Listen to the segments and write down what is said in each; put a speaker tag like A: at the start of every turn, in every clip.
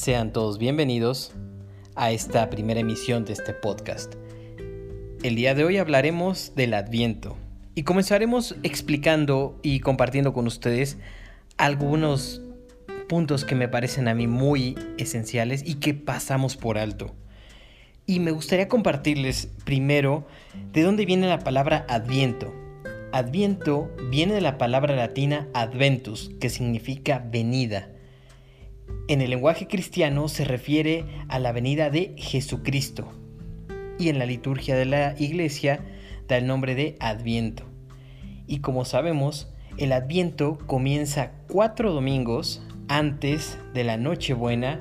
A: Sean todos bienvenidos a esta primera emisión de este podcast. El día de hoy hablaremos del Adviento y comenzaremos explicando y compartiendo con ustedes algunos puntos que me parecen a mí muy esenciales y que pasamos por alto. Y me gustaría compartirles primero de dónde viene la palabra Adviento. Adviento viene de la palabra latina adventus, que significa venida. En el lenguaje cristiano se refiere a la venida de Jesucristo y en la liturgia de la iglesia da el nombre de Adviento. Y como sabemos, el Adviento comienza cuatro domingos antes de la Nochebuena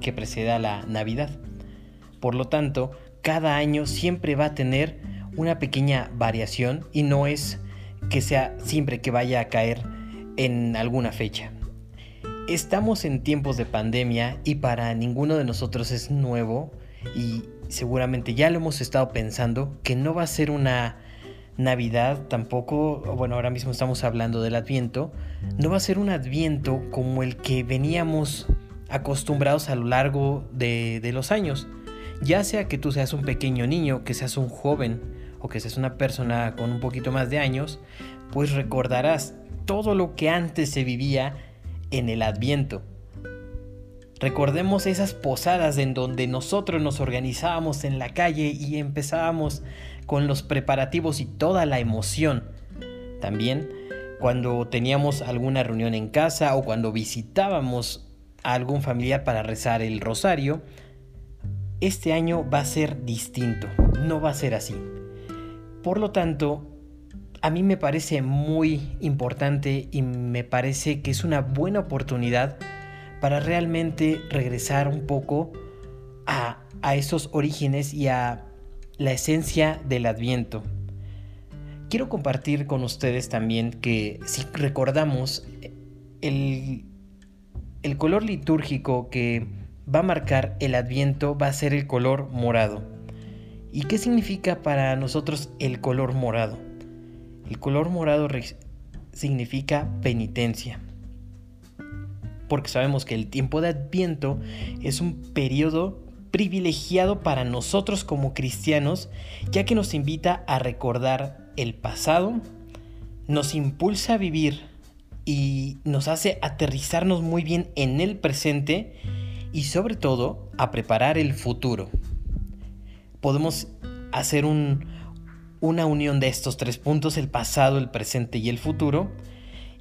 A: que preceda la Navidad. Por lo tanto, cada año siempre va a tener una pequeña variación y no es que sea siempre que vaya a caer en alguna fecha. Estamos en tiempos de pandemia y para ninguno de nosotros es nuevo y seguramente ya lo hemos estado pensando que no va a ser una Navidad tampoco, bueno, ahora mismo estamos hablando del Adviento, no va a ser un Adviento como el que veníamos acostumbrados a lo largo de, de los años. Ya sea que tú seas un pequeño niño, que seas un joven, o que seas una persona con un poquito más de años, pues recordarás todo lo que antes se vivía en el Adviento. Recordemos esas posadas en donde nosotros nos organizábamos en la calle y empezábamos con los preparativos y toda la emoción. También cuando teníamos alguna reunión en casa o cuando visitábamos a algún familiar para rezar el rosario, este año va a ser distinto, no va a ser así. Por lo tanto, a mí me parece muy importante y me parece que es una buena oportunidad para realmente regresar un poco a, esos orígenes y a la esencia del adviento. Quiero compartir con ustedes también que si recordamos el, el color litúrgico que va a marcar el adviento va a ser el color morado. ¿Y qué significa para nosotros el color morado? El color morado significa penitencia. Porque sabemos que el tiempo de Adviento es un periodo privilegiado para nosotros como cristianos, ya que nos invita a recordar el pasado, nos impulsa a vivir y nos hace aterrizarnos muy bien en el presente y sobre todo a preparar el futuro podemos hacer una unión de estos tres puntos, el pasado, el presente y el futuro,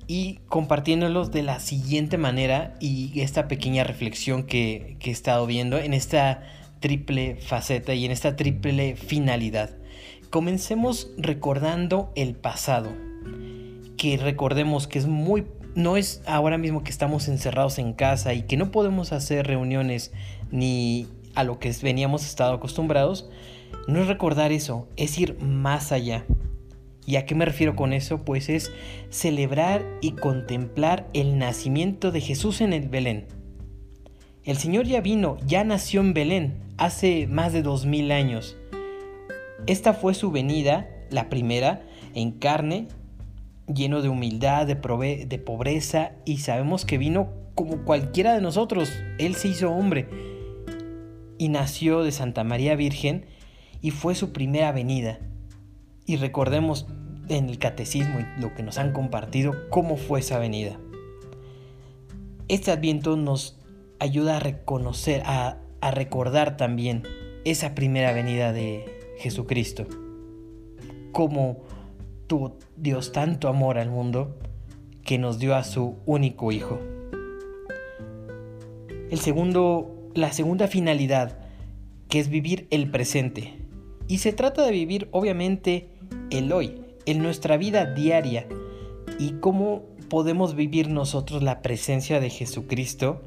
A: y compartiéndolos de la siguiente manera y esta pequeña reflexión que, he estado viendo en esta triple faceta y en esta triple finalidad. Comencemos recordando el pasado, que recordemos que es muy no es ahora mismo que estamos encerrados en casa y que no podemos hacer reuniones ni a lo que veníamos estado acostumbrados, no es recordar eso, es ir más allá. ¿Y a qué me refiero con eso? Pues es celebrar y contemplar el nacimiento de Jesús en el Belén. El Señor ya vino, ya nació en Belén hace más de dos mil años. Esta fue su venida, la primera, en carne, lleno de humildad, de, de pobreza, y sabemos que vino como cualquiera de nosotros. Él se hizo hombre y nació de Santa María Virgen y fue su primera venida. Y recordemos en el catecismo y lo que nos han compartido cómo fue esa venida. Este adviento nos ayuda a reconocer, a, a recordar también esa primera venida de Jesucristo. Cómo tuvo Dios tanto amor al mundo que nos dio a su único Hijo. El segundo la segunda finalidad, que es vivir el presente. Y se trata de vivir obviamente el hoy, en nuestra vida diaria, y cómo podemos vivir nosotros la presencia de Jesucristo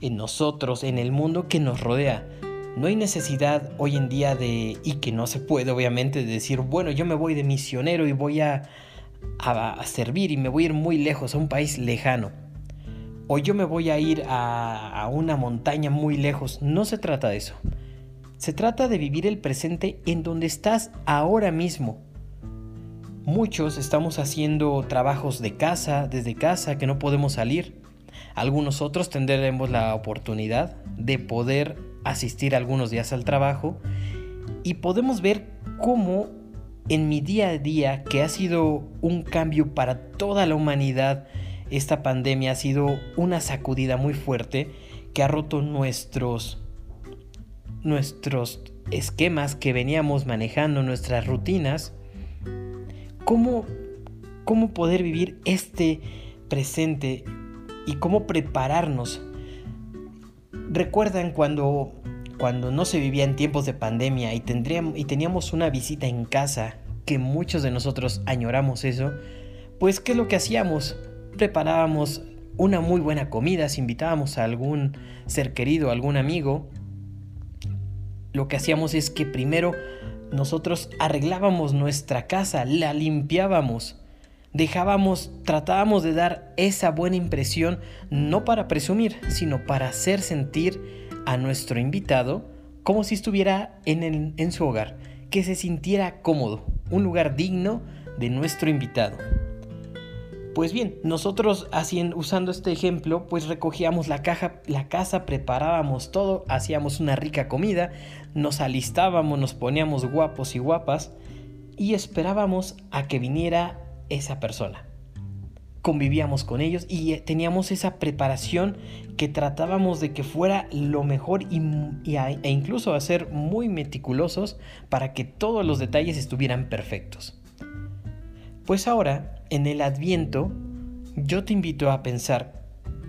A: en nosotros, en el mundo que nos rodea. No hay necesidad hoy en día de, y que no se puede obviamente, de decir, bueno, yo me voy de misionero y voy a, a, servir y me voy a ir muy lejos, a un país lejano o yo me voy a ir a, una montaña muy lejos. No se trata de eso. Se trata de vivir el presente en donde estás ahora mismo. Muchos estamos haciendo trabajos de casa, desde casa, que no podemos salir. Algunos otros tendremos la oportunidad de poder asistir algunos días al trabajo y podemos ver cómo en mi día a día, que ha sido un cambio para toda la humanidad, esta pandemia ha sido una sacudida muy fuerte que ha roto nuestros nuestros esquemas que veníamos manejando, nuestras rutinas. ¿Cómo, cómo poder vivir este presente y cómo prepararnos? ¿Recuerdan cuando cuando no se vivía en tiempos de pandemia y, tendríamos, y teníamos una visita en casa, que muchos de nosotros añoramos eso, pues ¿qué es lo que hacíamos? Preparábamos una muy buena comida, si invitábamos a algún ser querido, algún amigo, lo que hacíamos es que primero nosotros arreglábamos nuestra casa, la limpiábamos, dejábamos, tratábamos de dar esa buena impresión, no para presumir, sino para hacer sentir a nuestro invitado como si estuviera en, en su hogar, que se sintiera cómodo, un lugar digno de nuestro invitado. Pues bien, nosotros haciendo, usando este ejemplo, pues recogíamos la caja, la casa, preparábamos todo, hacíamos una rica comida, nos alistábamos, nos poníamos guapos y guapas y esperábamos a que viniera esa persona convivíamos con ellos y eh, teníamos esa preparación que tratábamos de que fuera lo mejor y, e incluso a ser muy meticulosos para que todos los detalles estuvieran perfectos. Pues ahora, en el adviento, yo te invito a pensar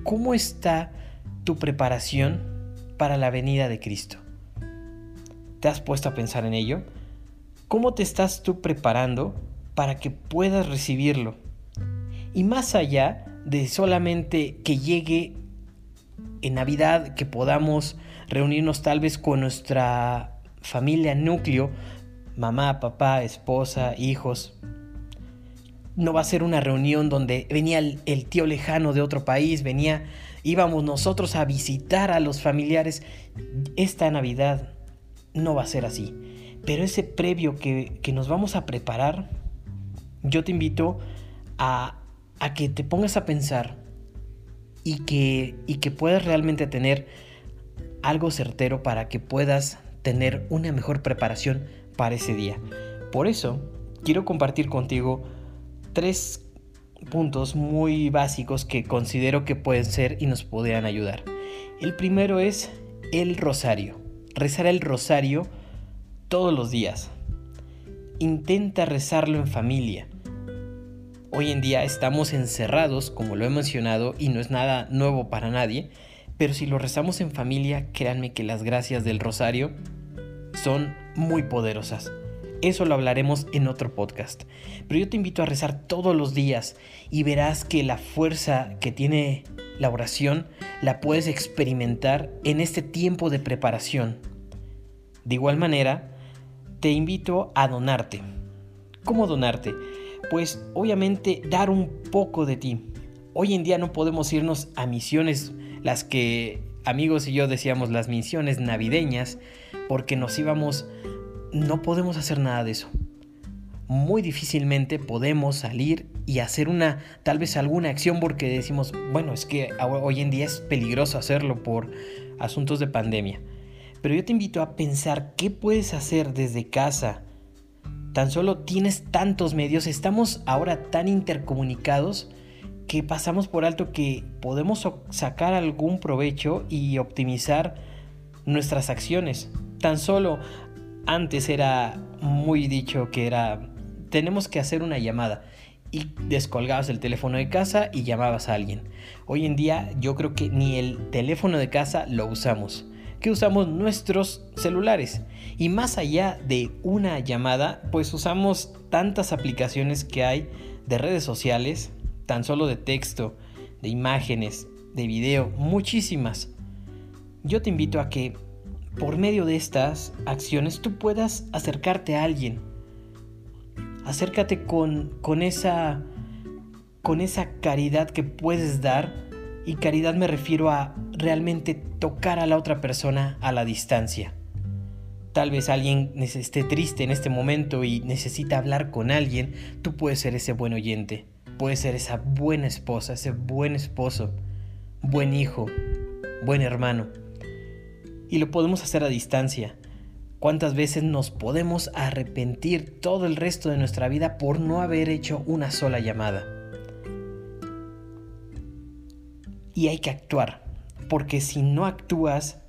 A: cómo está tu preparación para la venida de Cristo. ¿Te has puesto a pensar en ello? ¿Cómo te estás tú preparando para que puedas recibirlo? Y más allá de solamente que llegue en Navidad, que podamos reunirnos tal vez con nuestra familia núcleo, mamá, papá, esposa, hijos. No va a ser una reunión donde venía el, el, tío lejano de otro país, venía, íbamos nosotros a visitar a los familiares. Esta Navidad no va a ser así. Pero ese previo que, que nos vamos a preparar, yo te invito a a que te pongas a pensar y que, y que puedas realmente tener algo certero para que puedas tener una mejor preparación para ese día. Por eso, quiero compartir contigo tres puntos muy básicos que considero que pueden ser y nos podrían ayudar. El primero es el rosario. Rezar el rosario todos los días. Intenta rezarlo en familia. Hoy en día estamos encerrados, como lo he mencionado, y no es nada nuevo para nadie, pero si lo rezamos en familia, créanme que las gracias del rosario son muy poderosas. Eso lo hablaremos en otro podcast. Pero yo te invito a rezar todos los días y verás que la fuerza que tiene la oración la puedes experimentar en este tiempo de preparación. De igual manera, te invito a donarte. ¿Cómo donarte? pues obviamente dar un poco de ti. Hoy en día no podemos irnos a misiones, las que amigos y yo decíamos las misiones navideñas, porque nos íbamos, no podemos hacer nada de eso. Muy difícilmente podemos salir y hacer una, tal vez alguna acción porque decimos, bueno, es que hoy en día es peligroso hacerlo por asuntos de pandemia. Pero yo te invito a pensar qué puedes hacer desde casa, Tan solo tienes tantos medios, estamos ahora tan intercomunicados que pasamos por alto que podemos sacar algún provecho y optimizar nuestras acciones. Tan solo antes era muy dicho que era tenemos que hacer una llamada y descolgabas el teléfono de casa y llamabas a alguien. Hoy en día yo creo que ni el teléfono de casa lo usamos que usamos nuestros celulares. Y más allá de una llamada, pues usamos tantas aplicaciones que hay de redes sociales, tan solo de texto, de imágenes, de video, muchísimas. Yo te invito a que por medio de estas acciones tú puedas acercarte a alguien. Acércate con, con esa con esa caridad que puedes dar y caridad me refiero a realmente tocar a la otra persona a la distancia. Tal vez alguien esté triste en este momento y necesita hablar con alguien, tú puedes ser ese buen oyente, puedes ser esa buena esposa, ese buen esposo. buen hijo, buen hermano. Y lo podemos hacer a distancia. ¿Cuántas veces nos podemos arrepentir todo el resto de nuestra vida por no haber hecho una sola llamada? Y hay que actuar, porque si no actúas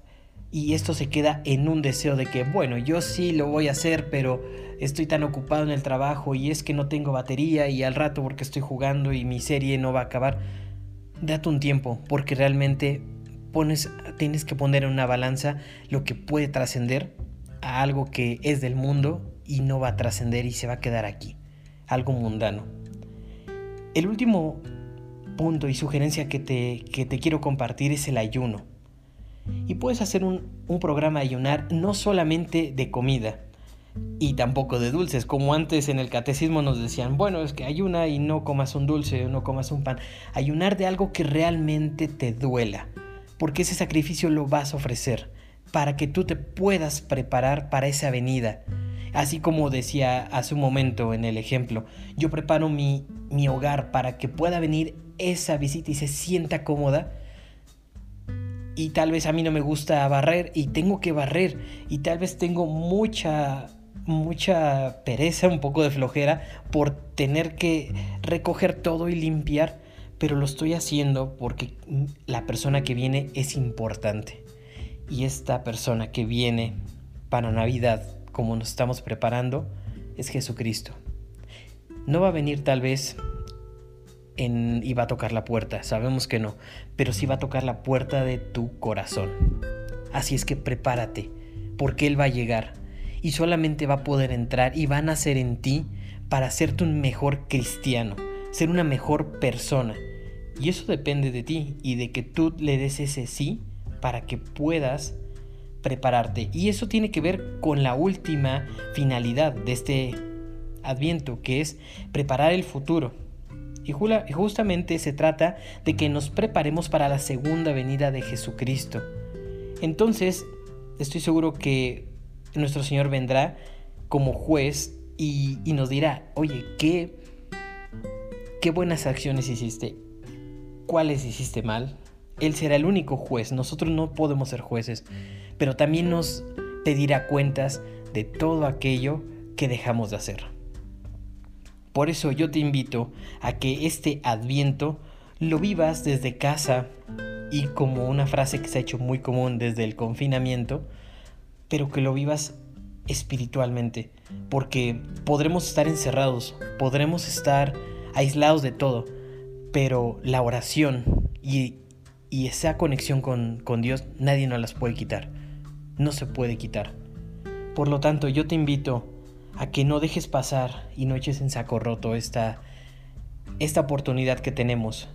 A: y esto se queda en un deseo de que, bueno, yo sí lo voy a hacer, pero estoy tan ocupado en el trabajo y es que no tengo batería y al rato porque estoy jugando y mi serie no va a acabar. Date un tiempo, porque realmente pones, tienes que poner en una balanza lo que puede trascender algo que es del mundo y no va a trascender y se va a quedar aquí, algo mundano. El último punto y sugerencia que te, que te quiero compartir es el ayuno. Y puedes hacer un, un programa ayunar no solamente de comida, y tampoco de dulces, como antes en el catecismo nos decían, bueno, es que ayuna y no comas un dulce o no comas un pan. Ayunar de algo que realmente te duela, porque ese sacrificio lo vas a ofrecer para que tú te puedas preparar para esa venida. Así como decía hace un momento en el ejemplo, yo preparo mi, mi hogar para que pueda venir esa visita y se sienta cómoda. Y tal vez a mí no me gusta barrer y tengo que barrer. Y tal vez tengo mucha, mucha pereza, un poco de flojera por tener que recoger todo y limpiar. Pero lo estoy haciendo porque la persona que viene es importante. Y esta persona que viene para Navidad, como nos estamos preparando, es Jesucristo. No va a venir tal vez en, y va a tocar la puerta, sabemos que no, pero sí va a tocar la puerta de tu corazón. Así es que prepárate, porque Él va a llegar y solamente va a poder entrar y va a nacer en ti para hacerte un mejor cristiano, ser una mejor persona. Y eso depende de ti y de que tú le des ese sí para que puedas prepararte. Y eso tiene que ver con la última finalidad de este adviento, que es preparar el futuro. Y justamente se trata de que nos preparemos para la segunda venida de Jesucristo. Entonces, estoy seguro que nuestro Señor vendrá como juez y, nos dirá, oye, ¿qué, qué buenas acciones hiciste? ¿Cuáles hiciste mal? Él será el único juez, nosotros no podemos ser jueces, pero también nos pedirá cuentas de todo aquello que dejamos de hacer. Por eso yo te invito a que este adviento lo vivas desde casa y como una frase que se ha hecho muy común desde el confinamiento, pero que lo vivas espiritualmente, porque podremos estar encerrados, podremos estar aislados de todo, pero la oración y y esa conexión con, Dios nadie nos las puede quitar. No se puede quitar. Por lo tanto, yo te invito a que no dejes pasar y no eches en saco roto esta, esta oportunidad que tenemos,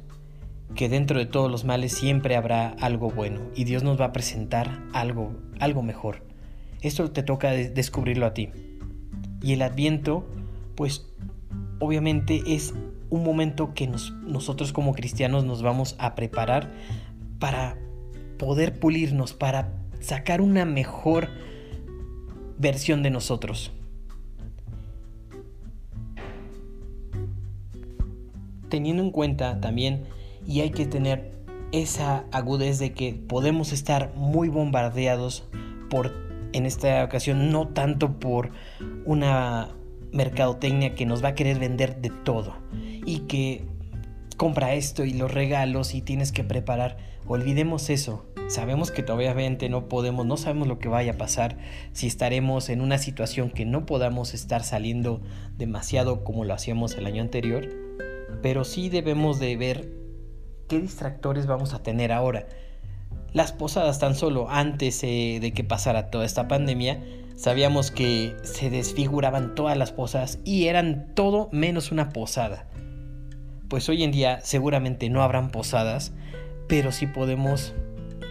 A: que dentro de todos los males siempre habrá algo bueno y Dios nos va a presentar algo, algo mejor. Esto te toca descubrirlo a ti. Y el adviento, pues obviamente es un momento que nosotros como cristianos nos vamos a preparar para poder pulirnos, para sacar una mejor versión de nosotros. Teniendo en cuenta también, y hay que tener esa agudez de que podemos estar muy bombardeados por, en esta ocasión, no tanto por una mercadotecnia que nos va a querer vender de todo y que compra esto y los regalos y tienes que preparar. Olvidemos eso. Sabemos que obviamente no podemos, no sabemos lo que vaya a pasar, si estaremos en una situación que no podamos estar saliendo demasiado como lo hacíamos el año anterior, pero sí debemos de ver qué distractores vamos a tener ahora. Las posadas tan solo antes eh, de que pasara toda esta pandemia, sabíamos que se desfiguraban todas las posadas y eran todo menos una posada pues hoy en día seguramente no habrán posadas, pero sí podemos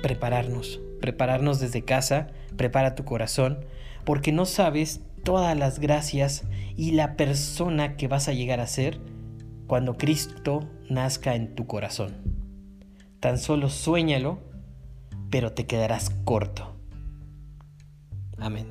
A: prepararnos, prepararnos desde casa, prepara tu corazón, porque no sabes todas las gracias y la persona que vas a llegar a ser cuando Cristo nazca en tu corazón. Tan solo suéñalo, pero te quedarás corto. Amén.